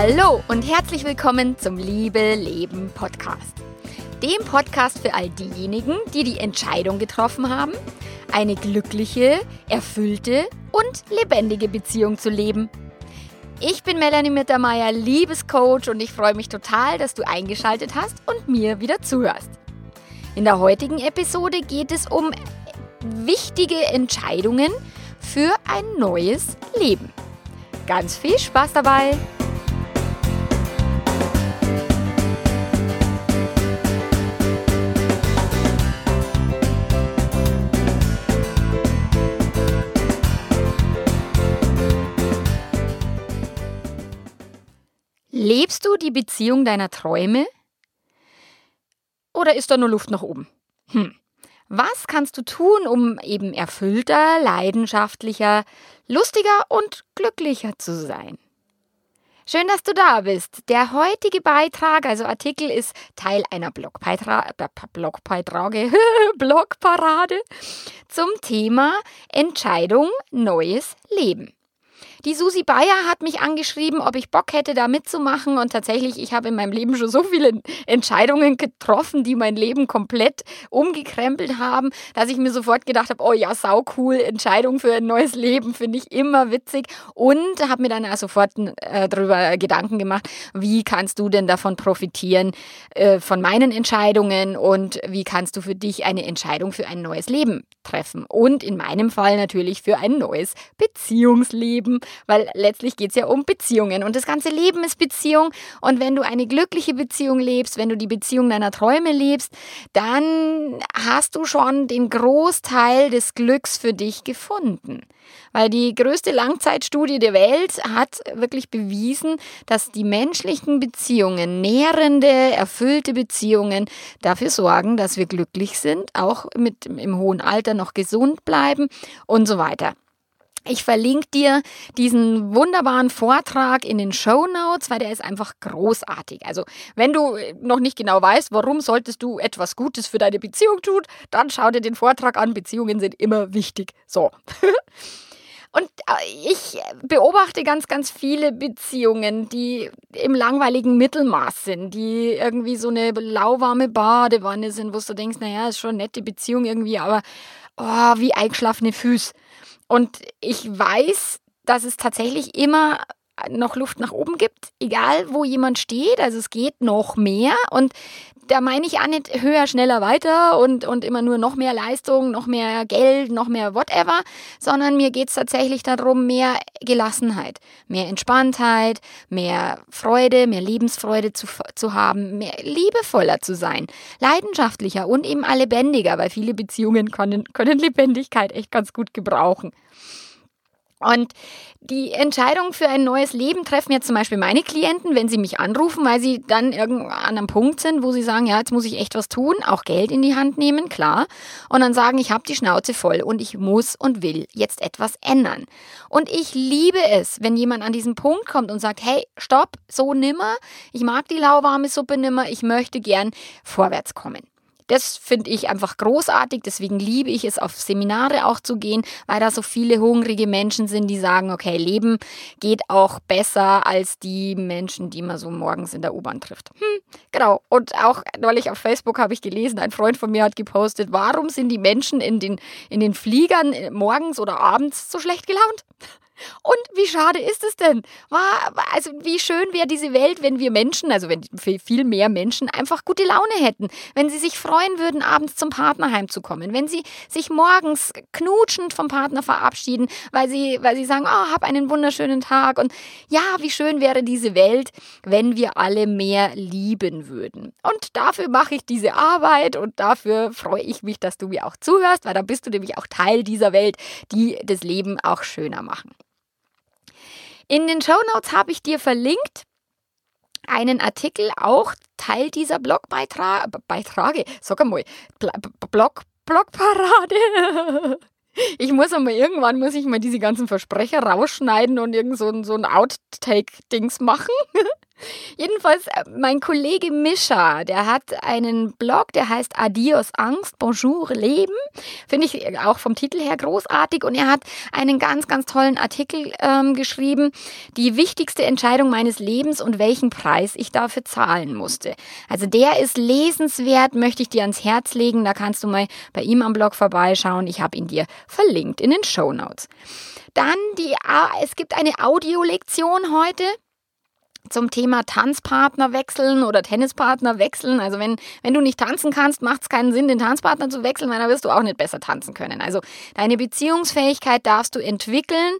Hallo und herzlich willkommen zum Liebe Leben Podcast. Dem Podcast für all diejenigen, die die Entscheidung getroffen haben, eine glückliche, erfüllte und lebendige Beziehung zu leben. Ich bin Melanie Mittermeier, Liebescoach und ich freue mich total, dass du eingeschaltet hast und mir wieder zuhörst. In der heutigen Episode geht es um wichtige Entscheidungen für ein neues Leben. Ganz viel Spaß dabei! Lebst du die Beziehung deiner Träume? Oder ist da nur Luft nach oben? Hm. Was kannst du tun, um eben erfüllter, leidenschaftlicher, lustiger und glücklicher zu sein? Schön, dass du da bist. Der heutige Beitrag, also Artikel, ist Teil einer Blogbeitra Blogbeitrage, Blogparade zum Thema Entscheidung Neues Leben. Die Susi Bayer hat mich angeschrieben, ob ich Bock hätte, da mitzumachen. Und tatsächlich, ich habe in meinem Leben schon so viele Entscheidungen getroffen, die mein Leben komplett umgekrempelt haben, dass ich mir sofort gedacht habe, oh ja, sau cool, Entscheidung für ein neues Leben, finde ich immer witzig. Und habe mir dann auch sofort äh, darüber Gedanken gemacht, wie kannst du denn davon profitieren, äh, von meinen Entscheidungen und wie kannst du für dich eine Entscheidung für ein neues Leben treffen. Und in meinem Fall natürlich für ein neues Beziehungsleben weil letztlich geht es ja um Beziehungen und das ganze Leben ist Beziehung und wenn du eine glückliche Beziehung lebst, wenn du die Beziehung deiner Träume lebst, dann hast du schon den Großteil des Glücks für dich gefunden. Weil die größte Langzeitstudie der Welt hat wirklich bewiesen, dass die menschlichen Beziehungen, nährende, erfüllte Beziehungen dafür sorgen, dass wir glücklich sind, auch mit im hohen Alter noch gesund bleiben und so weiter. Ich verlinke dir diesen wunderbaren Vortrag in den Show Notes, weil der ist einfach großartig. Also, wenn du noch nicht genau weißt, warum solltest du etwas Gutes für deine Beziehung tun, dann schau dir den Vortrag an. Beziehungen sind immer wichtig. So. Und äh, ich beobachte ganz, ganz viele Beziehungen, die im langweiligen Mittelmaß sind, die irgendwie so eine lauwarme Badewanne sind, wo du denkst, naja, ist schon eine nette Beziehung irgendwie, aber oh, wie eingeschlafene Füße. Und ich weiß, dass es tatsächlich immer noch Luft nach oben gibt, egal wo jemand steht. Also es geht noch mehr. Und da meine ich auch nicht höher, schneller, weiter und, und immer nur noch mehr Leistung, noch mehr Geld, noch mehr whatever, sondern mir geht es tatsächlich darum, mehr Gelassenheit, mehr Entspanntheit, mehr Freude, mehr Lebensfreude zu, zu haben, mehr liebevoller zu sein, leidenschaftlicher und eben lebendiger, weil viele Beziehungen können, können Lebendigkeit echt ganz gut gebrauchen. Und die Entscheidung für ein neues Leben treffen jetzt zum Beispiel meine Klienten, wenn sie mich anrufen, weil sie dann irgendwann an einem Punkt sind, wo sie sagen, ja, jetzt muss ich echt was tun, auch Geld in die Hand nehmen, klar. Und dann sagen, ich habe die Schnauze voll und ich muss und will jetzt etwas ändern. Und ich liebe es, wenn jemand an diesen Punkt kommt und sagt, hey, stopp, so nimmer, ich mag die lauwarme Suppe nimmer, ich möchte gern vorwärts kommen. Das finde ich einfach großartig. Deswegen liebe ich es, auf Seminare auch zu gehen, weil da so viele hungrige Menschen sind, die sagen, okay, Leben geht auch besser als die Menschen, die man so morgens in der U-Bahn trifft. Hm, genau. Und auch neulich auf Facebook habe ich gelesen, ein Freund von mir hat gepostet, warum sind die Menschen in den, in den Fliegern morgens oder abends so schlecht gelaunt? Und wie schade ist es denn? Also wie schön wäre diese Welt, wenn wir Menschen, also wenn viel mehr Menschen einfach gute Laune hätten, wenn sie sich freuen würden, abends zum Partner heimzukommen, wenn sie sich morgens knutschend vom Partner verabschieden, weil sie, weil sie sagen, oh, hab einen wunderschönen Tag und ja, wie schön wäre diese Welt, wenn wir alle mehr lieben würden. Und dafür mache ich diese Arbeit und dafür freue ich mich, dass du mir auch zuhörst, weil dann bist du nämlich auch Teil dieser Welt, die das Leben auch schöner machen. In den Show Notes habe ich dir verlinkt einen Artikel, auch Teil dieser Blogbeiträge, Beiträge, sag einmal, Blog, Blogparade. Ich muss einmal irgendwann muss ich mal diese ganzen Versprecher rausschneiden und irgend so, so ein Outtake-Dings machen. Jedenfalls, äh, mein Kollege Mischa, der hat einen Blog, der heißt Adios Angst, Bonjour Leben. Finde ich auch vom Titel her großartig. Und er hat einen ganz, ganz tollen Artikel ähm, geschrieben. Die wichtigste Entscheidung meines Lebens und welchen Preis ich dafür zahlen musste. Also der ist lesenswert, möchte ich dir ans Herz legen. Da kannst du mal bei ihm am Blog vorbeischauen. Ich habe ihn dir verlinkt in den Show Notes. Dann die, es gibt eine Audiolektion heute zum Thema Tanzpartner wechseln oder Tennispartner wechseln. Also wenn, wenn du nicht tanzen kannst, macht es keinen Sinn, den Tanzpartner zu wechseln, weil dann wirst du auch nicht besser tanzen können. Also deine Beziehungsfähigkeit darfst du entwickeln.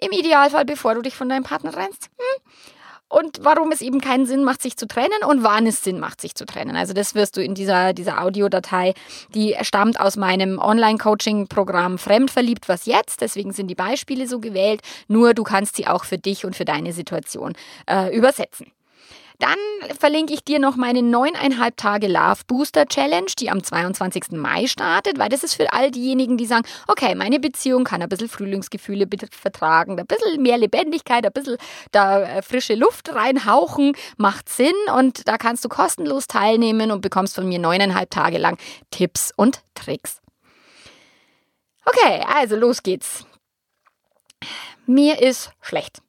Im Idealfall, bevor du dich von deinem Partner trennst. Hm und warum es eben keinen Sinn macht, sich zu trennen und wann es Sinn macht, sich zu trennen. Also das wirst du in dieser, dieser Audiodatei, die stammt aus meinem Online-Coaching-Programm Fremdverliebt, was jetzt, deswegen sind die Beispiele so gewählt, nur du kannst sie auch für dich und für deine Situation äh, übersetzen. Dann verlinke ich dir noch meine neuneinhalb Tage Love Booster Challenge, die am 22. Mai startet, weil das ist für all diejenigen, die sagen, okay, meine Beziehung kann ein bisschen Frühlingsgefühle vertragen, ein bisschen mehr Lebendigkeit, ein bisschen da äh, frische Luft reinhauchen, macht Sinn und da kannst du kostenlos teilnehmen und bekommst von mir neuneinhalb Tage lang Tipps und Tricks. Okay, also los geht's. Mir ist schlecht.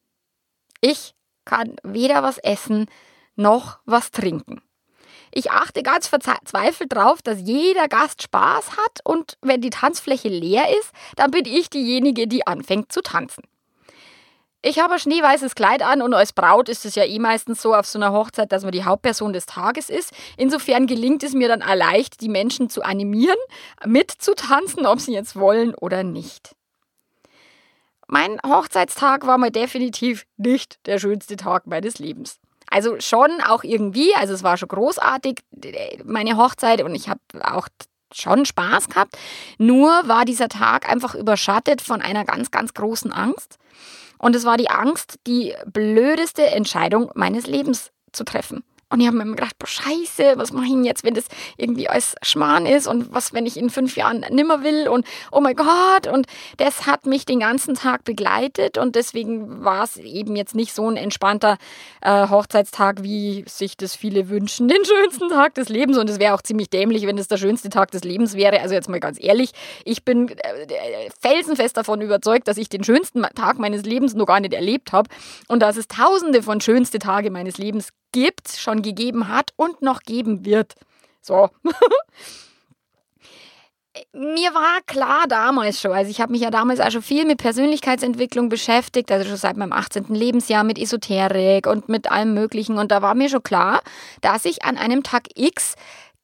Ich kann weder was essen, noch was trinken. Ich achte ganz verzweifelt darauf, dass jeder Gast Spaß hat und wenn die Tanzfläche leer ist, dann bin ich diejenige, die anfängt zu tanzen. Ich habe ein schneeweißes Kleid an und als Braut ist es ja eh meistens so auf so einer Hochzeit, dass man die Hauptperson des Tages ist. Insofern gelingt es mir dann leicht, die Menschen zu animieren, mitzutanzen, ob sie jetzt wollen oder nicht. Mein Hochzeitstag war mal definitiv nicht der schönste Tag meines Lebens. Also schon auch irgendwie, also es war schon großartig, meine Hochzeit und ich habe auch schon Spaß gehabt. Nur war dieser Tag einfach überschattet von einer ganz, ganz großen Angst. Und es war die Angst, die blödeste Entscheidung meines Lebens zu treffen. Und ich habe mir immer gedacht, boah, scheiße, was mache ich denn jetzt, wenn das irgendwie als Schmarrn ist und was, wenn ich in fünf Jahren nimmer will und oh mein Gott. Und das hat mich den ganzen Tag begleitet und deswegen war es eben jetzt nicht so ein entspannter äh, Hochzeitstag, wie sich das viele wünschen, den schönsten Tag des Lebens. Und es wäre auch ziemlich dämlich, wenn es der schönste Tag des Lebens wäre. Also jetzt mal ganz ehrlich, ich bin äh, felsenfest davon überzeugt, dass ich den schönsten Tag meines Lebens noch gar nicht erlebt habe und dass es tausende von schönste Tage meines Lebens gibt, schon gegeben hat und noch geben wird. So. Mir war klar damals schon, also ich habe mich ja damals auch schon viel mit Persönlichkeitsentwicklung beschäftigt, also schon seit meinem 18. Lebensjahr mit Esoterik und mit allem Möglichen. Und da war mir schon klar, dass ich an einem Tag X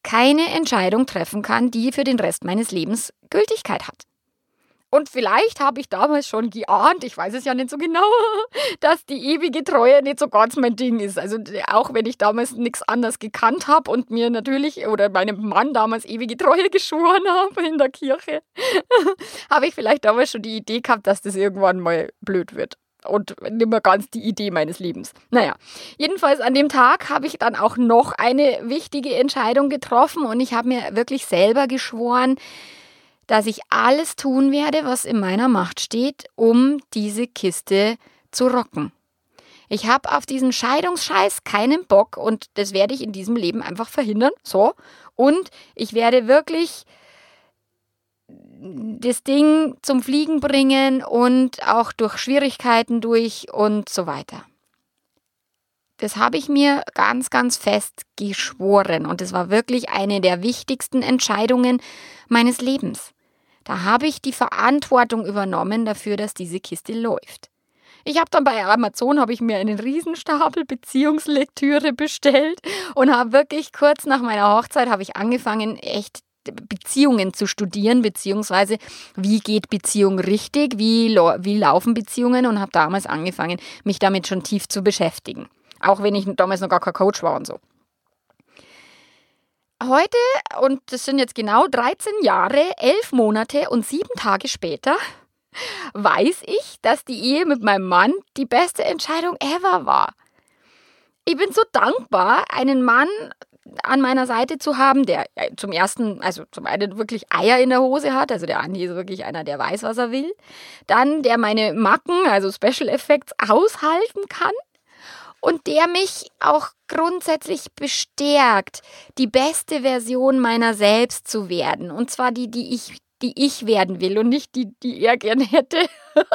keine Entscheidung treffen kann, die für den Rest meines Lebens Gültigkeit hat. Und vielleicht habe ich damals schon geahnt, ich weiß es ja nicht so genau, dass die ewige Treue nicht so ganz mein Ding ist. Also auch wenn ich damals nichts anderes gekannt habe und mir natürlich oder meinem Mann damals ewige Treue geschworen habe in der Kirche, habe ich vielleicht damals schon die Idee gehabt, dass das irgendwann mal blöd wird und nicht mehr ganz die Idee meines Lebens. Naja, jedenfalls an dem Tag habe ich dann auch noch eine wichtige Entscheidung getroffen und ich habe mir wirklich selber geschworen, dass ich alles tun werde, was in meiner Macht steht, um diese Kiste zu rocken. Ich habe auf diesen Scheidungsscheiß keinen Bock und das werde ich in diesem Leben einfach verhindern. So. Und ich werde wirklich das Ding zum Fliegen bringen und auch durch Schwierigkeiten durch und so weiter. Das habe ich mir ganz, ganz fest geschworen und es war wirklich eine der wichtigsten Entscheidungen meines Lebens. Da habe ich die Verantwortung übernommen dafür, dass diese Kiste läuft. Ich habe dann bei Amazon habe ich mir einen Riesenstapel Beziehungslektüre bestellt und habe wirklich kurz nach meiner Hochzeit habe ich angefangen echt Beziehungen zu studieren, beziehungsweise wie geht Beziehung richtig, wie, wie laufen Beziehungen und habe damals angefangen, mich damit schon tief zu beschäftigen. Auch wenn ich damals noch gar kein Coach war und so. Heute, und das sind jetzt genau 13 Jahre, 11 Monate und 7 Tage später, weiß ich, dass die Ehe mit meinem Mann die beste Entscheidung ever war. Ich bin so dankbar, einen Mann an meiner Seite zu haben, der zum ersten, also zum einen wirklich Eier in der Hose hat, also der Andi ist wirklich einer, der weiß, was er will. Dann, der meine Macken, also Special Effects, aushalten kann und der mich auch grundsätzlich bestärkt, die beste Version meiner selbst zu werden. Und zwar die, die ich die ich werden will und nicht die, die er gerne hätte.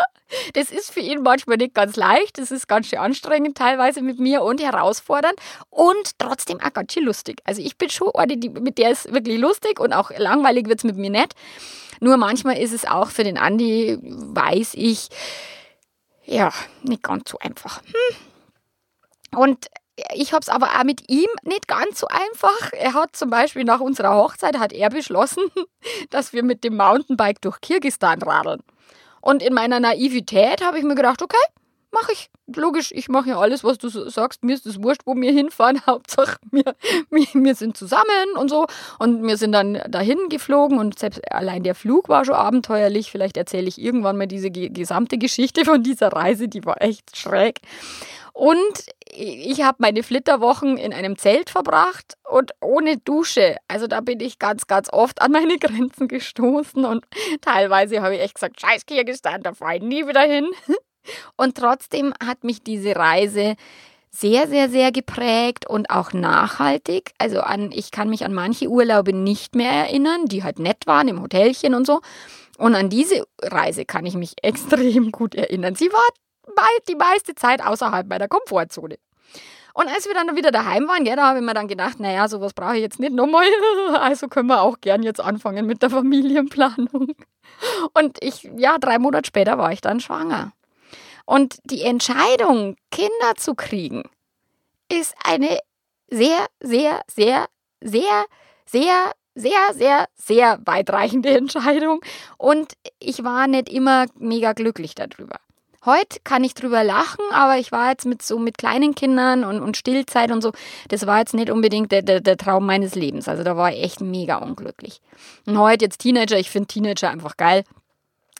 Das ist für ihn manchmal nicht ganz leicht. Das ist ganz schön anstrengend teilweise mit mir und herausfordernd und trotzdem auch ganz schön lustig. Also ich bin schon eine, die, mit der ist wirklich lustig und auch langweilig wird es mit mir nicht. Nur manchmal ist es auch für den Andi, weiß ich, ja, nicht ganz so einfach. Hm. Und ich habe es aber auch mit ihm nicht ganz so einfach. Er hat zum Beispiel nach unserer Hochzeit hat er beschlossen, dass wir mit dem Mountainbike durch Kirgistan radeln. Und in meiner Naivität habe ich mir gedacht, okay, mache ich. Logisch, ich mache ja alles, was du sagst. Mir ist es wurscht, wo wir hinfahren. Hauptsache, wir, wir, wir sind zusammen und so. Und wir sind dann dahin geflogen und selbst allein der Flug war schon abenteuerlich. Vielleicht erzähle ich irgendwann mal diese gesamte Geschichte von dieser Reise, die war echt schräg. Und ich habe meine Flitterwochen in einem Zelt verbracht und ohne Dusche. Also da bin ich ganz, ganz oft an meine Grenzen gestoßen und teilweise habe ich echt gesagt, scheiß Kirgistan, da fahre ich nie wieder hin. Und trotzdem hat mich diese Reise sehr, sehr, sehr geprägt und auch nachhaltig. Also an, ich kann mich an manche Urlaube nicht mehr erinnern, die halt nett waren im Hotelchen und so. Und an diese Reise kann ich mich extrem gut erinnern. Sie war die meiste Zeit außerhalb meiner Komfortzone. Und als wir dann wieder daheim waren, gell, da habe ich mir dann gedacht, naja, sowas brauche ich jetzt nicht nochmal. Also können wir auch gern jetzt anfangen mit der Familienplanung. Und ich, ja, drei Monate später war ich dann schwanger. Und die Entscheidung, Kinder zu kriegen, ist eine sehr, sehr, sehr, sehr, sehr, sehr, sehr, sehr weitreichende Entscheidung. Und ich war nicht immer mega glücklich darüber. Heute kann ich drüber lachen, aber ich war jetzt mit so mit kleinen Kindern und, und Stillzeit und so, das war jetzt nicht unbedingt der, der, der Traum meines Lebens. Also da war ich echt mega unglücklich. Und heute jetzt Teenager, ich finde Teenager einfach geil.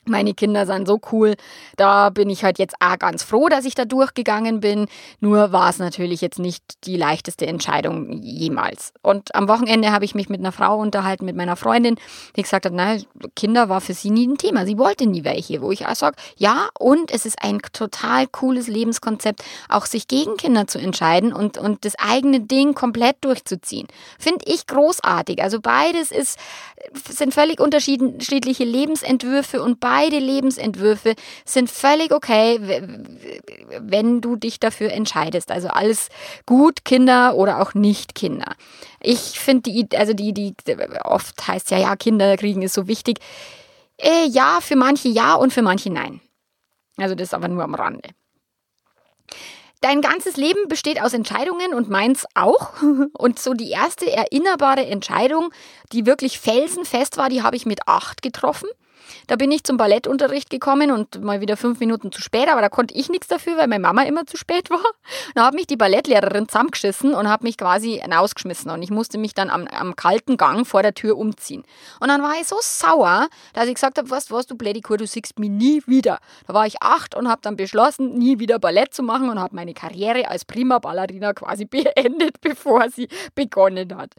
Meine Kinder sind so cool. Da bin ich halt jetzt auch ganz froh, dass ich da durchgegangen bin. Nur war es natürlich jetzt nicht die leichteste Entscheidung jemals. Und am Wochenende habe ich mich mit einer Frau unterhalten, mit meiner Freundin, die gesagt hat, na, Kinder war für sie nie ein Thema. Sie wollte nie welche. Wo ich auch sage, ja, und es ist ein total cooles Lebenskonzept, auch sich gegen Kinder zu entscheiden und, und das eigene Ding komplett durchzuziehen. Finde ich großartig. Also beides ist, sind völlig unterschiedliche Lebensentwürfe und beide Lebensentwürfe sind völlig okay, wenn du dich dafür entscheidest. Also alles gut, Kinder oder auch nicht Kinder. Ich finde die, also die, die, oft heißt ja, ja, Kinder kriegen ist so wichtig. Äh, ja, für manche ja und für manche nein. Also das ist aber nur am Rande. Dein ganzes Leben besteht aus Entscheidungen und meins auch. Und so die erste erinnerbare Entscheidung, die wirklich felsenfest war, die habe ich mit acht getroffen. Da bin ich zum Ballettunterricht gekommen und mal wieder fünf Minuten zu spät, aber da konnte ich nichts dafür, weil meine Mama immer zu spät war. Da hat mich die Ballettlehrerin zusammengeschissen und hat mich quasi rausgeschmissen und ich musste mich dann am, am kalten Gang vor der Tür umziehen. Und dann war ich so sauer, dass ich gesagt habe, was, was du Blädikur, du siehst mich nie wieder. Da war ich acht und habe dann beschlossen, nie wieder Ballett zu machen und habe meine Karriere als Prima Ballerina quasi beendet, bevor sie begonnen hat.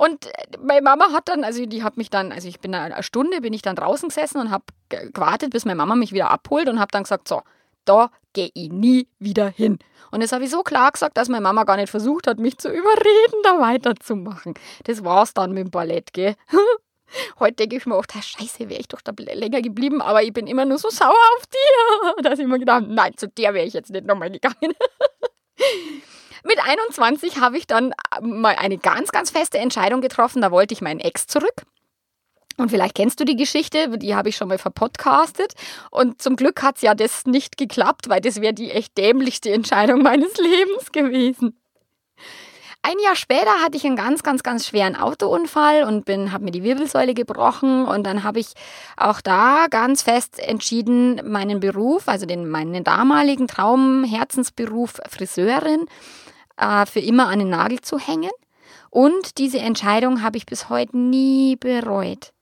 Und äh, meine Mama hat dann, also die hat mich dann, also ich bin eine Stunde, bin ich dann draußen gesessen und habe gewartet, bis meine Mama mich wieder abholt und habe dann gesagt, so, da gehe ich nie wieder hin. Und das habe ich so klar gesagt, dass meine Mama gar nicht versucht hat, mich zu überreden, da weiterzumachen. Das war's dann mit dem Ballett, gell? Heute denke ich mir oft, scheiße, wäre ich doch da länger geblieben, aber ich bin immer nur so sauer auf dir, dass ich mir gedacht nein, zu der wäre ich jetzt nicht nochmal gegangen. Mit 21 habe ich dann äh, mal eine ganz, ganz feste Entscheidung getroffen. Da wollte ich meinen Ex zurück. Und vielleicht kennst du die Geschichte, die habe ich schon mal verpodcastet. Und zum Glück hat es ja das nicht geklappt, weil das wäre die echt dämlichste Entscheidung meines Lebens gewesen. Ein Jahr später hatte ich einen ganz, ganz, ganz schweren Autounfall und habe mir die Wirbelsäule gebrochen und dann habe ich auch da ganz fest entschieden, meinen Beruf, also den meinen damaligen Traum, Herzensberuf Friseurin, äh, für immer an den Nagel zu hängen. Und diese Entscheidung habe ich bis heute nie bereut.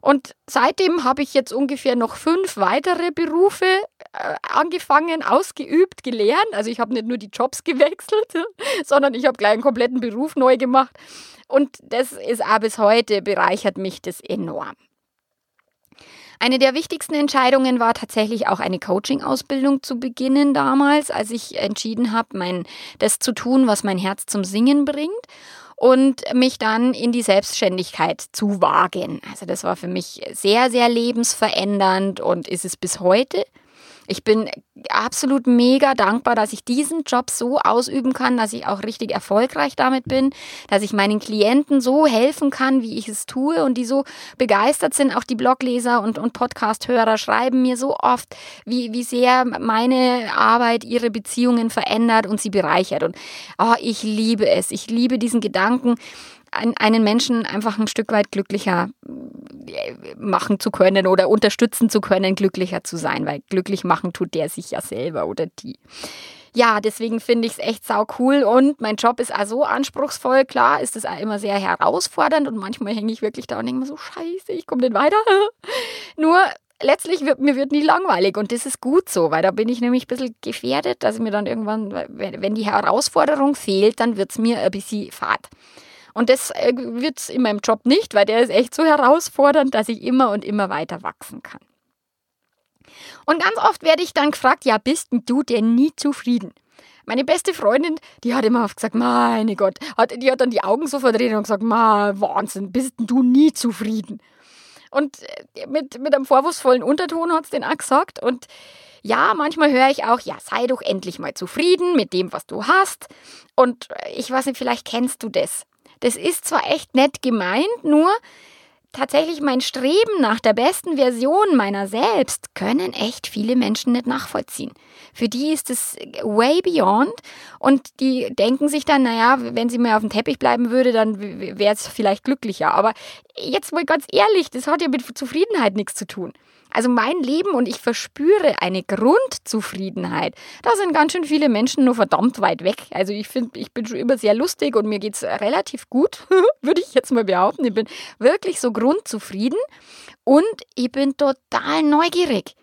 Und seitdem habe ich jetzt ungefähr noch fünf weitere Berufe äh, angefangen, ausgeübt, gelernt. Also ich habe nicht nur die Jobs gewechselt, sondern ich habe gleich einen kompletten Beruf neu gemacht. Und das ist auch bis heute bereichert mich das enorm. Eine der wichtigsten Entscheidungen war tatsächlich auch eine Coaching-Ausbildung zu beginnen damals, als ich entschieden habe, mein, das zu tun, was mein Herz zum Singen bringt und mich dann in die Selbstständigkeit zu wagen. Also das war für mich sehr, sehr lebensverändernd und ist es bis heute. Ich bin absolut mega dankbar, dass ich diesen Job so ausüben kann, dass ich auch richtig erfolgreich damit bin, dass ich meinen Klienten so helfen kann, wie ich es tue und die so begeistert sind. Auch die Blogleser und, und Podcast-Hörer schreiben mir so oft, wie, wie sehr meine Arbeit ihre Beziehungen verändert und sie bereichert. Und oh, ich liebe es. Ich liebe diesen Gedanken, einen Menschen einfach ein Stück weit glücklicher äh, machen zu können oder unterstützen zu können, glücklicher zu sein, weil glücklich machen tut der sich ja selber oder die. Ja, deswegen finde ich es echt sau cool und mein Job ist auch so anspruchsvoll. Klar ist es auch immer sehr herausfordernd und manchmal hänge ich wirklich da und denke mir so, scheiße, ich komme nicht weiter. Nur letztlich wird mir wird nie langweilig und das ist gut so, weil da bin ich nämlich ein bisschen gefährdet, dass ich mir dann irgendwann, wenn die Herausforderung fehlt, dann wird es mir ein bisschen fad. Und das äh, wird es in meinem Job nicht, weil der ist echt so herausfordernd, dass ich immer und immer weiter wachsen kann. Und ganz oft werde ich dann gefragt, ja, bist du denn nie zufrieden? Meine beste Freundin, die hat immer oft gesagt, meine Gott, hat, die hat dann die Augen so verdreht und gesagt, Wahnsinn, bist du nie zufrieden? Und äh, mit, mit einem vorwurfsvollen Unterton hat es den auch gesagt. Und ja, manchmal höre ich auch, ja, sei doch endlich mal zufrieden mit dem, was du hast. Und äh, ich weiß nicht, vielleicht kennst du das. Das ist zwar echt nett gemeint, nur tatsächlich mein Streben nach der besten Version meiner selbst können echt viele Menschen nicht nachvollziehen. Für die ist es way beyond und die denken sich dann, naja, wenn sie mehr auf dem Teppich bleiben würde, dann wäre es vielleicht glücklicher. Aber jetzt mal ganz ehrlich, das hat ja mit Zufriedenheit nichts zu tun. Also mein Leben und ich verspüre eine Grundzufriedenheit. Da sind ganz schön viele Menschen nur verdammt weit weg. Also ich finde, ich bin schon immer sehr lustig und mir geht es relativ gut, würde ich jetzt mal behaupten. Ich bin wirklich so grundzufrieden und ich bin total neugierig.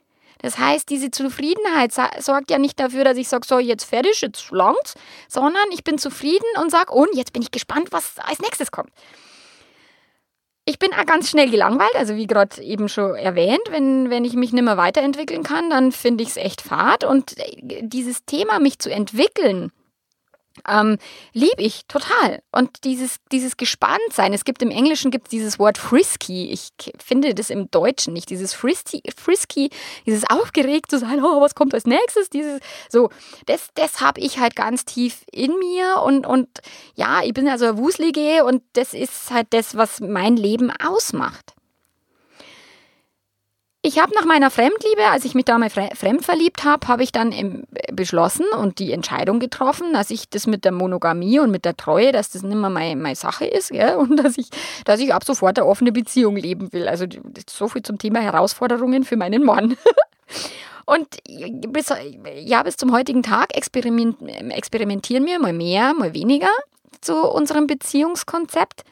Das heißt, diese Zufriedenheit sorgt ja nicht dafür, dass ich sage, so, jetzt fertig, jetzt langt's, sondern ich bin zufrieden und sage, und jetzt bin ich gespannt, was als nächstes kommt. Ich bin auch ganz schnell gelangweilt, also wie gerade eben schon erwähnt, wenn, wenn ich mich nicht mehr weiterentwickeln kann, dann finde ich es echt fad. Und äh, dieses Thema, mich zu entwickeln, ähm, liebe ich total. Und dieses, dieses Gespanntsein, es gibt im Englischen gibt dieses Wort frisky. Ich finde das im Deutschen nicht. Dieses frisky, frisky dieses aufgeregt zu sein, oh, was kommt als nächstes? Dieses, so, das, das habe ich halt ganz tief in mir. Und, und ja, ich bin also eine Wuslige und das ist halt das, was mein Leben ausmacht. Ich habe nach meiner Fremdliebe, als ich mich da mal fremd verliebt habe, habe ich dann beschlossen und die Entscheidung getroffen, dass ich das mit der Monogamie und mit der Treue, dass das nicht mehr meine, meine Sache ist gell? und dass ich, dass ich ab sofort eine offene Beziehung leben will. Also so viel zum Thema Herausforderungen für meinen Mann. Und bis, ja, bis zum heutigen Tag experimentieren wir mal mehr, mal weniger zu unserem Beziehungskonzept.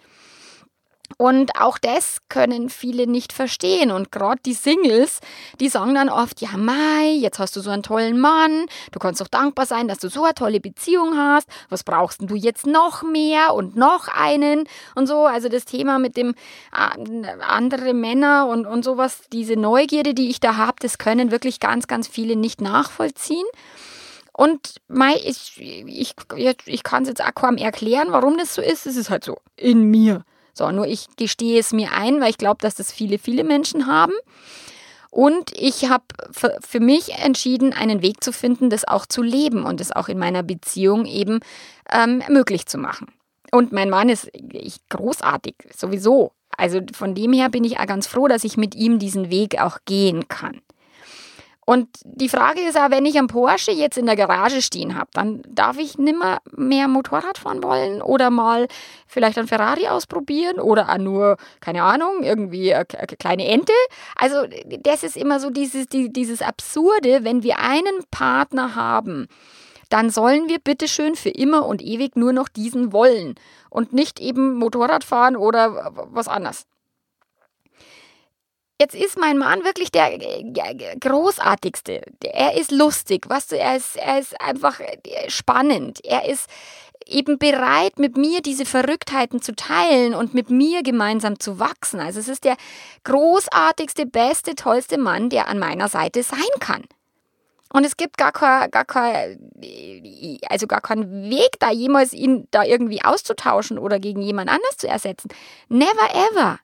Und auch das können viele nicht verstehen. Und gerade die Singles, die sagen dann oft, ja Mai, jetzt hast du so einen tollen Mann, du kannst doch dankbar sein, dass du so eine tolle Beziehung hast. Was brauchst du jetzt noch mehr und noch einen und so. Also das Thema mit dem äh, andere Männer und, und sowas, diese Neugierde, die ich da habe, das können wirklich ganz, ganz viele nicht nachvollziehen. Und Mai, ich, ich, ich kann es jetzt auch kaum erklären, warum das so ist. Es ist halt so in mir. So, nur ich gestehe es mir ein, weil ich glaube, dass das viele, viele Menschen haben. Und ich habe für mich entschieden, einen Weg zu finden, das auch zu leben und es auch in meiner Beziehung eben ähm, möglich zu machen. Und mein Mann ist ich, großartig, sowieso. Also von dem her bin ich auch ganz froh, dass ich mit ihm diesen Weg auch gehen kann. Und die Frage ist auch, wenn ich einen Porsche jetzt in der Garage stehen habe, dann darf ich nimmer mehr Motorrad fahren wollen oder mal vielleicht ein Ferrari ausprobieren oder auch nur, keine Ahnung, irgendwie eine, kleine Ente. Also das ist immer so dieses, dieses Absurde, wenn wir einen Partner haben, dann sollen wir bitteschön für immer und ewig nur noch diesen wollen und nicht eben Motorrad fahren oder was anderes. Jetzt ist mein Mann wirklich der großartigste. Er ist lustig, weißt du, er ist, er ist einfach spannend. Er ist, eben bereit, mit mir diese Verrücktheiten zu teilen und mit mir gemeinsam zu wachsen. Also es ist der großartigste, beste, tollste Mann, der an meiner Seite sein kann. Und es gibt gar kein, gar kein, also gar keinen Weg, da jemals ihn da irgendwie auszutauschen oder gegen jemand anders zu ersetzen. Never ever.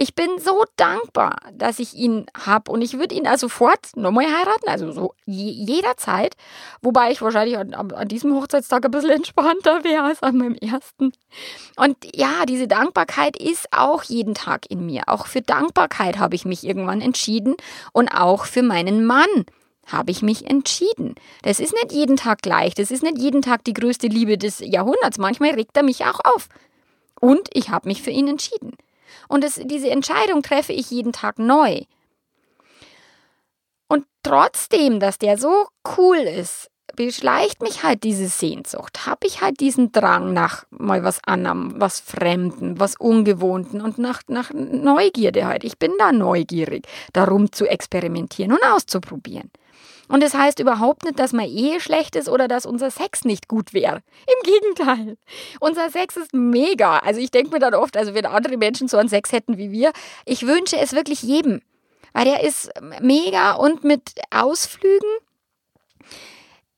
Ich bin so dankbar, dass ich ihn habe und ich würde ihn also sofort nochmal heiraten, also so jederzeit. Wobei ich wahrscheinlich an, an, diesem Hochzeitstag ein bisschen entspannter wäre als an meinem ersten. Und ja, diese Dankbarkeit ist auch jeden Tag in mir. Auch für Dankbarkeit habe ich mich irgendwann entschieden und auch für meinen Mann habe ich mich entschieden. Das ist nicht jeden Tag gleich, das ist nicht jeden Tag die größte Liebe des Jahrhunderts. Manchmal regt er mich auch auf. Und ich habe mich für ihn entschieden. Und das, diese Entscheidung treffe ich jeden Tag neu. Und trotzdem, dass der so cool ist, beschleicht mich halt diese Sehnsucht. Habe ich halt diesen Drang nach mal was anderem, was Fremden, was Ungewohnten und nach, nach Neugierde halt. Ich bin da neugierig, darum zu experimentieren und auszuprobieren. Und das heißt überhaupt nicht, dass meine Ehe schlecht ist oder dass unser Sex nicht gut wäre. Im Gegenteil. Unser Sex ist mega. Also ich denke mir dann oft, also wenn andere Menschen so einen Sex hätten wie wir, ich wünsche es wirklich jedem. Weil der ist mega und mit Ausflügen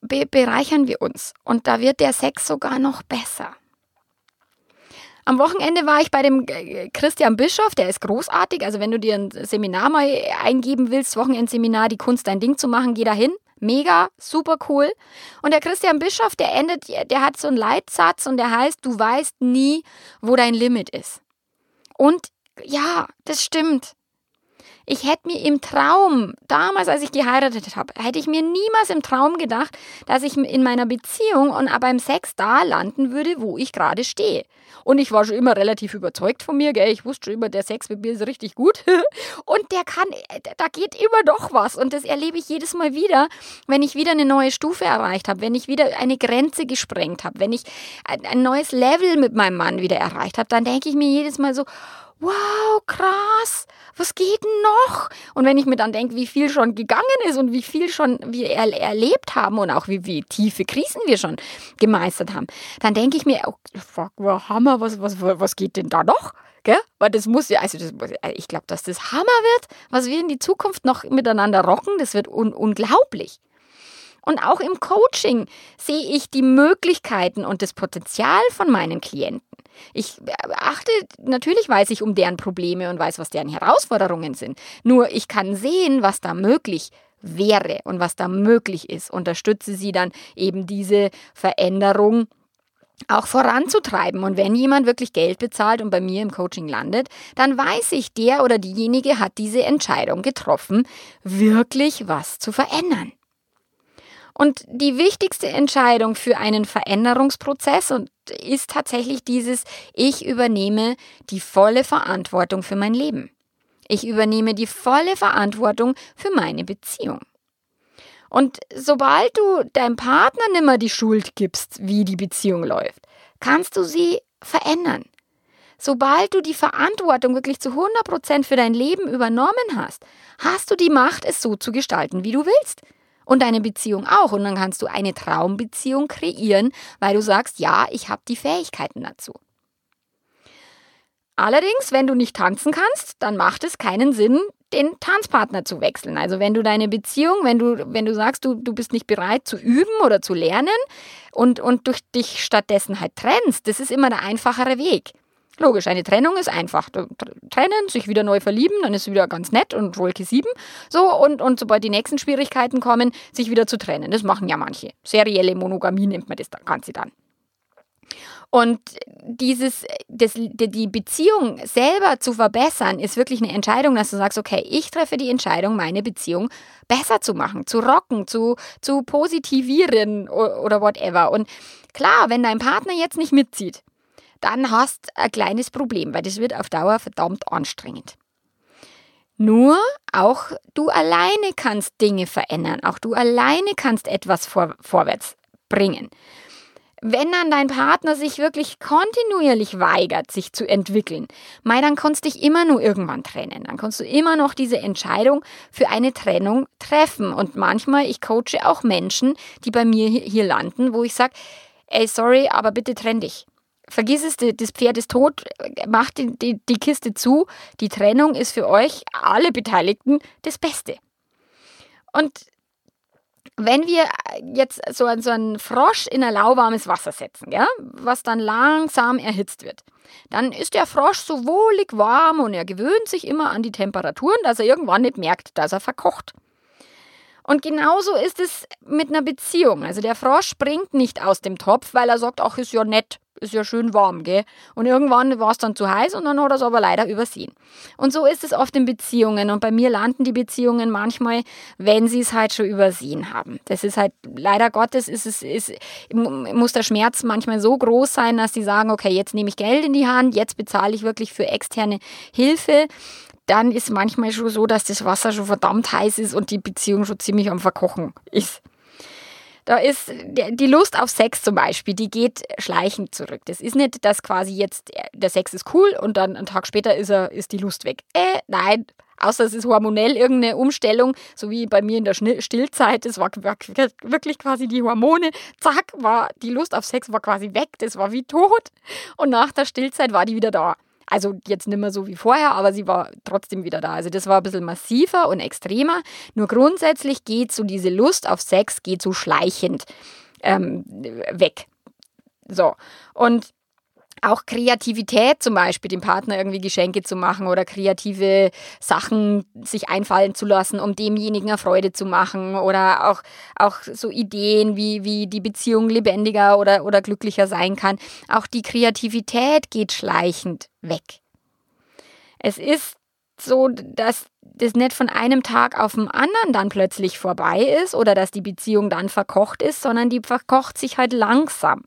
be bereichern wir uns. Und da wird der Sex sogar noch besser. Am Wochenende war ich bei dem äh, Christian Bischof, der ist großartig. Also wenn du dir ein Seminar mal eingeben willst, Wochenendseminar, die Kunst dein Ding zu machen, geh da hin. Mega, super cool. Und der Christian Bischof, der endet, der hat so einen Leitsatz und der heißt, du weißt nie, wo dein Limit ist. Und ja, das stimmt. Ich hätte mir im Traum, damals als ich geheiratet habe, hätte ich mir niemals im Traum gedacht, dass ich in meiner Beziehung und beim Sex da landen würde, wo ich gerade stehe. Und ich war schon immer relativ überzeugt von mir, gell? Ich wusste schon immer, der Sex mit mir ist richtig gut. Und der kann, da geht immer doch was. Und das erlebe ich jedes Mal wieder, wenn ich wieder eine neue Stufe erreicht habe, wenn ich wieder eine Grenze gesprengt habe, wenn ich ein neues Level mit meinem Mann wieder erreicht habe, dann denke ich mir jedes Mal so, wow, krass, was geht noch? Und wenn ich mir dann denke, wie viel schon gegangen ist und wie viel schon wir er erlebt haben und auch wie, wie tiefe Krisen wir schon gemeistert haben, dann denke ich mir, oh, fuck, wow, Hammer, was, was, was geht denn da noch? Gell? Weil das muss ja, also das, ich glaube, dass das Hammer wird, was wir in die Zukunft noch miteinander rocken, das wird un unglaublich. Und auch im Coaching sehe ich die Möglichkeiten und das Potenzial von meinen Klienten. Ich äh, achte, natürlich weiß ich um deren Probleme und weiß, was deren Herausforderungen sind. Nur ich kann sehen, was da möglich wäre und was da möglich ist. Unterstütze sie dann eben diese Veränderung auch voranzutreiben. Und wenn jemand wirklich Geld bezahlt und bei mir im Coaching landet, dann weiß ich, der oder diejenige hat diese Entscheidung getroffen, wirklich was zu verändern. Und die wichtigste Entscheidung für einen Veränderungsprozess und ist tatsächlich dieses, ich übernehme die volle Verantwortung für mein Leben. Ich übernehme die volle Verantwortung für meine Beziehung. Und sobald du deinem Partner nimmer die Schuld gibst, wie die Beziehung läuft, kannst du sie verändern. Sobald du die Verantwortung wirklich zu 100% für dein Leben übernommen hast, hast du die Macht, es so zu gestalten, wie du willst und deine Beziehung auch. Und dann kannst du eine Traumbeziehung kreieren, weil du sagst, ja, ich habe die Fähigkeiten dazu. Allerdings, wenn du nicht tanzen kannst, dann macht es keinen Sinn, den Tanzpartner zu wechseln. Also wenn du deine Beziehung, wenn du, wenn du sagst, du, du bist nicht bereit zu üben oder zu lernen und, und durch dich stattdessen halt trennst, das ist immer der einfachere Weg. Logisch, eine Trennung ist einfach. Trennen, sich wieder neu verlieben, dann ist es wieder ganz nett und Wolke 7. So, und, und sobald die nächsten Schwierigkeiten kommen, sich wieder zu trennen. Das machen ja manche. Serielle Monogamie nennt man das Ganze dann. Und dieses, das, die Beziehung selber zu verbessern, ist wirklich eine Entscheidung, dass du sagst, okay, ich treffe die Entscheidung, meine Beziehung besser zu machen, zu rocken, zu, zu positivieren oder whatever. Und klar, wenn dein Partner jetzt nicht mitzieht, dann hast du ein kleines Problem, weil das wird auf Dauer verdammt anstrengend. Nur auch du alleine kannst Dinge verändern, auch du alleine kannst etwas vor, vorwärts bringen. Wenn dann dein Partner sich wirklich kontinuierlich weigert, sich zu entwickeln, mei, dann kannst du dich immer nur irgendwann trennen. Dann kannst du immer noch diese Entscheidung für eine Trennung treffen. Und manchmal, ich coache auch Menschen, die bei mir hier landen, wo ich sage, ey, sorry, aber bitte trenn dich. Vergiss es, das Pferd ist tot, macht die, die, die Kiste zu. Die Trennung ist für euch, alle Beteiligten, das Beste. Und wenn wir jetzt so, so einen Frosch in ein lauwarmes Wasser setzen, ja, was dann langsam erhitzt wird, dann ist der Frosch so wohlig warm und er gewöhnt sich immer an die Temperaturen, dass er irgendwann nicht merkt, dass er verkocht. Und genauso ist es mit einer Beziehung. Also der Frosch springt nicht aus dem Topf, weil er sagt, ach, ist ja nett, ist ja schön warm, gell? Und irgendwann war es dann zu heiß und dann hat er es aber leider übersehen. Und so ist es oft in Beziehungen. Und bei mir landen die Beziehungen manchmal, wenn sie es halt schon übersehen haben. Das ist halt, leider Gottes, ist es, ist, muss der Schmerz manchmal so groß sein, dass sie sagen, okay, jetzt nehme ich Geld in die Hand, jetzt bezahle ich wirklich für externe Hilfe dann ist manchmal schon so, dass das Wasser schon verdammt heiß ist und die Beziehung schon ziemlich am Verkochen ist. Da ist die Lust auf Sex zum Beispiel, die geht schleichend zurück. Das ist nicht, dass quasi jetzt der Sex ist cool und dann einen Tag später ist, er, ist die Lust weg. Äh, nein, außer es ist hormonell irgendeine Umstellung, so wie bei mir in der Stillzeit. Das war wirklich quasi die Hormone. Zack, war die Lust auf Sex war quasi weg. Das war wie tot. Und nach der Stillzeit war die wieder da. Also jetzt nicht mehr so wie vorher, aber sie war trotzdem wieder da. Also das war ein bisschen massiver und extremer. Nur grundsätzlich geht so diese Lust auf Sex, geht so schleichend ähm, weg. So. Und auch Kreativität zum Beispiel, dem Partner irgendwie Geschenke zu machen oder kreative Sachen sich einfallen zu lassen, um demjenigen eine Freude zu machen oder auch, auch so Ideen, wie, wie die Beziehung lebendiger oder, oder glücklicher sein kann. Auch die Kreativität geht schleichend weg. Es ist so, dass das nicht von einem Tag auf den anderen dann plötzlich vorbei ist oder dass die Beziehung dann verkocht ist, sondern die verkocht sich halt langsam.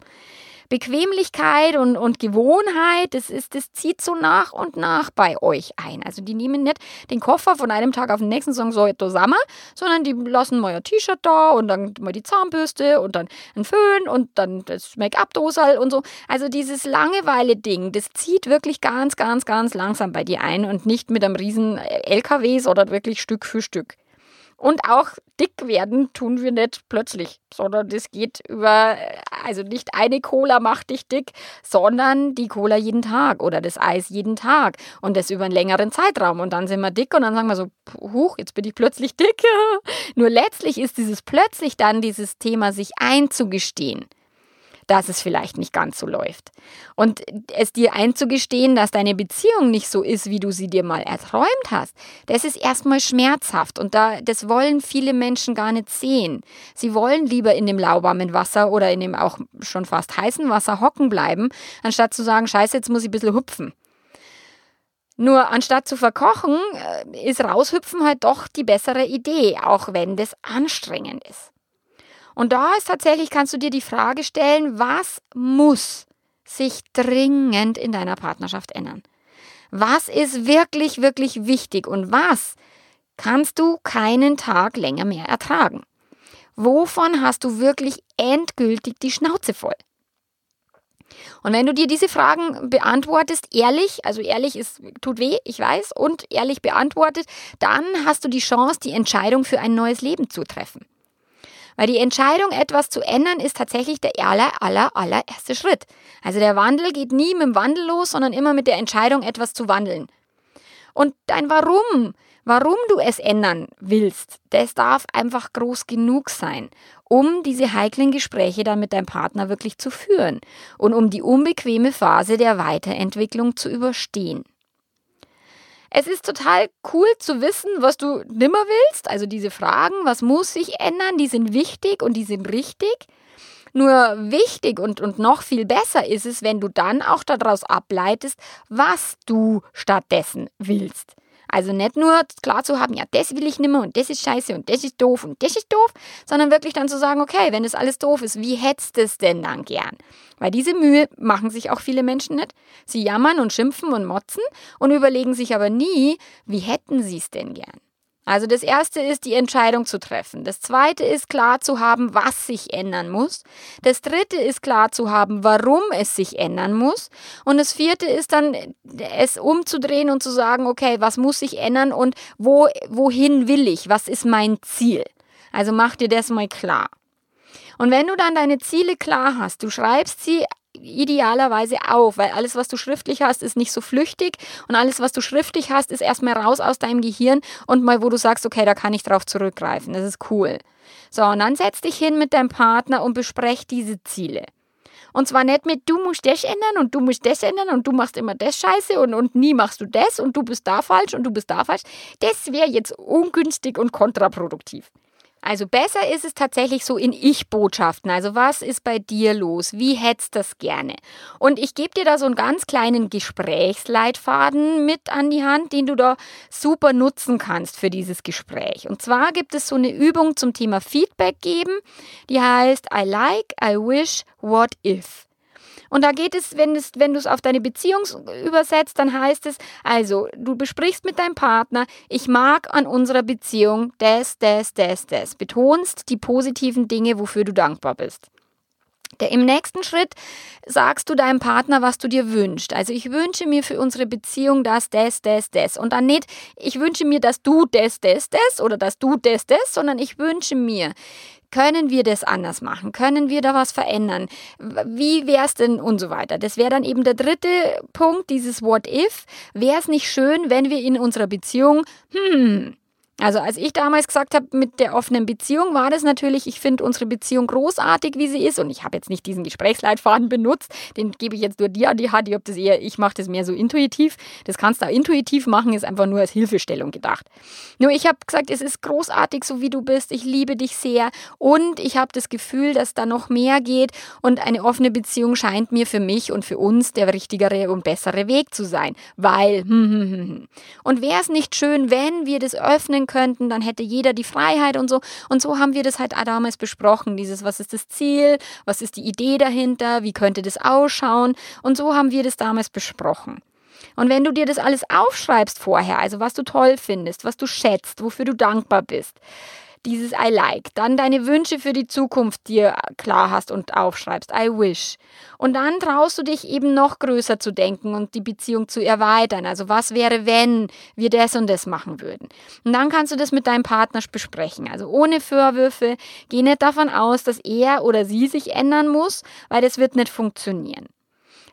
Bequemlichkeit und, und Gewohnheit, das, ist, das zieht so nach und nach bei euch ein. Also die nehmen nicht den Koffer von einem Tag auf den nächsten und sagen, so, jetzt zusammen, sondern die lassen mal ein T-Shirt da und dann mal die Zahnbürste und dann ein Föhn und dann das Make-up-Dosal und so. Also dieses Langeweile-Ding, das zieht wirklich ganz, ganz, ganz langsam bei dir ein und nicht mit einem riesen LKW, sondern wirklich Stück für Stück. Und auch dick werden tun wir nicht plötzlich, sondern das geht über, also nicht eine Cola macht dich dick, sondern die Cola jeden Tag oder das Eis jeden Tag und das über einen längeren Zeitraum. Und dann sind wir dick und dann sagen wir so, huch, jetzt bin ich plötzlich dick. Nur letztlich ist dieses plötzlich dann dieses Thema, sich einzugestehen dass es vielleicht nicht ganz so läuft. Und es dir einzugestehen, dass deine Beziehung nicht so ist, wie du sie dir mal erträumt hast, das ist erstmal schmerzhaft und da, das wollen viele Menschen gar nicht sehen. Sie wollen lieber in dem lauwarmen Wasser oder in dem auch schon fast heißen Wasser hocken bleiben, anstatt zu sagen, scheiße, jetzt muss ich ein bisschen hupfen. Nur anstatt zu verkochen, äh, ist raushüpfen halt doch die bessere Idee, auch wenn das anstrengend ist. Und da ist tatsächlich, kannst du dir die Frage stellen, was muss sich dringend in deiner Partnerschaft ändern? Was ist wirklich, wirklich wichtig und was kannst du keinen Tag länger mehr ertragen? Wovon hast du wirklich endgültig die Schnauze voll? Und wenn du dir diese Fragen beantwortest, ehrlich, also ehrlich ist, tut weh, ich weiß, und ehrlich beantwortet, dann hast du die Chance, die Entscheidung für ein neues Leben zu treffen. Weil die Entscheidung, etwas zu ändern, ist tatsächlich der aller, aller, allererste Schritt. Also der Wandel geht nie mit dem Wandel los, sondern immer mit der Entscheidung, etwas zu wandeln. Und dein Warum, warum du es ändern willst, das darf einfach groß genug sein, um diese heiklen Gespräche dann mit deinem Partner wirklich zu führen und um die unbequeme Phase der Weiterentwicklung zu überstehen. Es ist total cool zu wissen, was du nimmer willst. Also diese Fragen, was muss sich ändern, die sind wichtig und die sind richtig. Nur wichtig und, und noch viel besser ist es, wenn du dann auch daraus ableitest, was du stattdessen willst. Also nicht nur klar zu haben, ja, das will ich nimmer und das ist scheiße und das ist doof und das ist doof, sondern wirklich dann zu sagen, okay, wenn das alles doof ist, wie hättest du es denn dann gern? Weil diese Mühe machen sich auch viele Menschen nicht. Sie jammern und schimpfen und motzen und überlegen sich aber nie, wie hätten sie es denn gern? Also das erste ist, die Entscheidung zu treffen. Das zweite ist, klar zu haben, was sich ändern muss. Das dritte ist, klar zu haben, warum es sich ändern muss. Und das vierte ist dann, es umzudrehen und zu sagen, okay, was muss sich ändern und wo, wohin will ich? Was ist mein Ziel? Also mach dir das mal klar. Und wenn du dann deine Ziele klar hast, du schreibst sie idealerweise auf, weil alles, was du schriftlich hast, ist nicht so flüchtig und alles, was du schriftlich hast, ist erstmal raus aus deinem Gehirn und mal, wo du sagst, okay, da kann ich drauf zurückgreifen. Das ist cool. So, und dann setz dich hin mit deinem Partner und besprech diese Ziele. Und zwar nicht mit, du musst das ändern und du musst das ändern und du machst immer das scheiße und, und nie machst du das und du bist da falsch und du bist da falsch. Das wäre jetzt ungünstig und kontraproduktiv. Also besser ist es tatsächlich so in Ich-Botschaften. Also was ist bei dir los? Wie hättest das gerne? Und ich gebe dir da so einen ganz kleinen Gesprächsleitfaden mit an die Hand, den du da super nutzen kannst für dieses Gespräch. Und zwar gibt es so eine Übung zum Thema Feedback geben, die heißt I like, I wish, what if. Und da geht es, wenn, es, wenn du es auf deine Beziehung übersetzt, dann heißt es, also, du besprichst mit deinem Partner, ich mag an unserer Beziehung das, das, das, das. Betonst die positiven Dinge, wofür du dankbar bist. Der, Im nächsten Schritt sagst du deinem Partner, was du dir wünschst. Also ich wünsche mir für unsere Beziehung das, das, das, das. Und dann nicht, ich wünsche mir, dass du das, das, das oder dass du das, das, sondern ich wünsche mir, können wir das anders machen? Können wir da was verändern? Wie wäre es denn und so weiter? Das wäre dann eben der dritte Punkt, dieses What if. Wäre es nicht schön, wenn wir in unserer Beziehung, hm, also als ich damals gesagt habe, mit der offenen Beziehung war das natürlich, ich finde unsere Beziehung großartig, wie sie ist. Und ich habe jetzt nicht diesen Gesprächsleitfaden benutzt, den gebe ich jetzt nur dir an die Hand. Ich, das eher, ich mache das mehr so intuitiv. Das kannst du auch intuitiv machen, ist einfach nur als Hilfestellung gedacht. Nur ich habe gesagt, es ist großartig, so wie du bist. Ich liebe dich sehr. Und ich habe das Gefühl, dass da noch mehr geht. Und eine offene Beziehung scheint mir für mich und für uns der richtigere und bessere Weg zu sein. Weil, hm, hm, hm, hm. und wäre es nicht schön, wenn wir das öffnen wählen könnten, dann hätte jeder die Freiheit und so. Und so haben wir das halt damals besprochen. Dieses, was ist das Ziel? Was ist die Idee dahinter? Wie könnte das ausschauen? Und so haben wir das damals besprochen. Und wenn du dir das alles aufschreibst vorher, also was du toll findest, was du schätzt, wofür du dankbar bist, dieses I like, dann deine Wünsche für die Zukunft dir klar hast und aufschreibst, I wish. Und dann traust du dich eben noch größer zu denken und die Beziehung zu erweitern. Also was wäre, wenn wir das und das machen würden? Und dann kannst du das mit deinem Partner besprechen. Also ohne Vorwürfe, geh nicht davon aus, dass er oder sie sich ändern muss, weil das wird nicht funktionieren.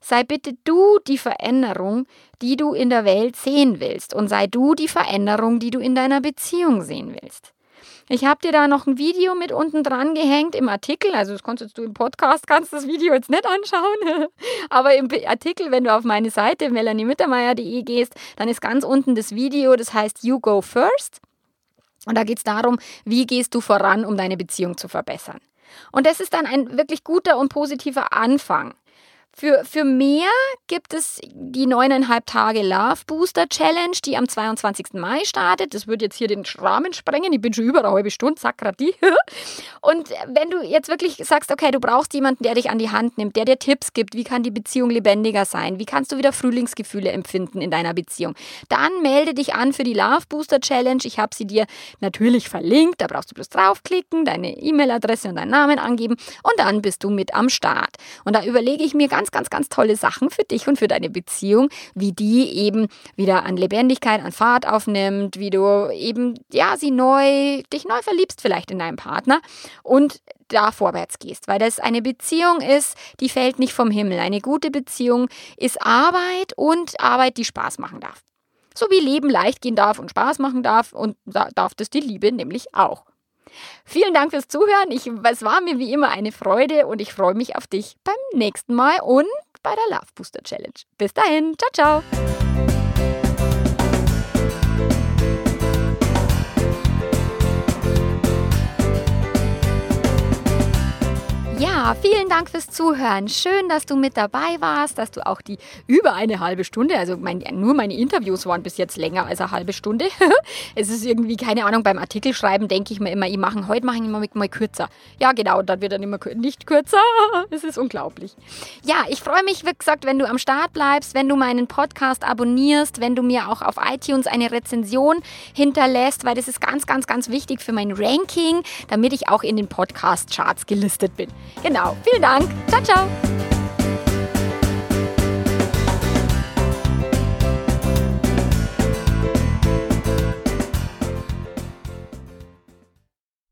Sei bitte du die Veränderung, die du in der Welt sehen willst und sei du die Veränderung, die du in deiner Beziehung sehen willst. Ich habe dir da noch ein Video mit unten dran gehängt im Artikel. Also das konntest du im Podcast, kannst das Video jetzt nicht anschauen. Aber im Artikel, wenn du auf meine Seite melaniemittermeier.de gehst, dann ist ganz unten das Video, das heißt You Go First. Und da geht es darum, wie gehst du voran, um deine Beziehung zu verbessern. Und das ist dann ein wirklich guter und positiver Anfang. Für, für mehr gibt es die neuneinhalb Tage Love Booster Challenge, die am 22. Mai startet. Das wird jetzt hier den Rahmen sprengen. Ich bin schon über eine halbe Stunde, die. Und wenn du jetzt wirklich sagst, okay, du brauchst jemanden, der dich an die Hand nimmt, der dir Tipps gibt, wie kann die Beziehung lebendiger sein, wie kannst du wieder Frühlingsgefühle empfinden in deiner Beziehung, dann melde dich an für die Love Booster Challenge. Ich habe sie dir natürlich verlinkt. Da brauchst du bloß draufklicken, deine E-Mail-Adresse und deinen Namen angeben und dann bist du mit am Start. Und da überlege ich mir ganz ganz, ganz, ganz tolle Sachen für dich und für deine Beziehung, wie die eben wieder an Lebendigkeit, an Fahrt aufnimmt, wie du eben, ja, sie neu, dich neu verliebst vielleicht in deinen Partner und da vorwärts gehst, weil das eine Beziehung ist, die fällt nicht vom Himmel. Eine gute Beziehung ist Arbeit und Arbeit, die Spaß machen darf. So wie Leben leicht gehen darf und Spaß machen darf und da darf das die Liebe nämlich auch. Vielen Dank fürs Zuhören. Ich, es war mir wie immer eine Freude und ich freue mich auf dich beim nächsten Mal und bei der Love Booster Challenge. Bis dahin, ciao, ciao. Vielen Dank fürs Zuhören. Schön, dass du mit dabei warst, dass du auch die über eine halbe Stunde, also mein, nur meine Interviews waren bis jetzt länger als eine halbe Stunde. es ist irgendwie, keine Ahnung, beim Artikel schreiben denke ich mir immer, ich mache, heute mache ich immer mal kürzer. Ja, genau, dann wird dann immer nicht kürzer. es ist unglaublich. Ja, ich freue mich, wie gesagt, wenn du am Start bleibst, wenn du meinen Podcast abonnierst, wenn du mir auch auf iTunes eine Rezension hinterlässt, weil das ist ganz, ganz, ganz wichtig für mein Ranking, damit ich auch in den Podcast-Charts gelistet bin. Genau. Vielen Dank. Ciao, ciao.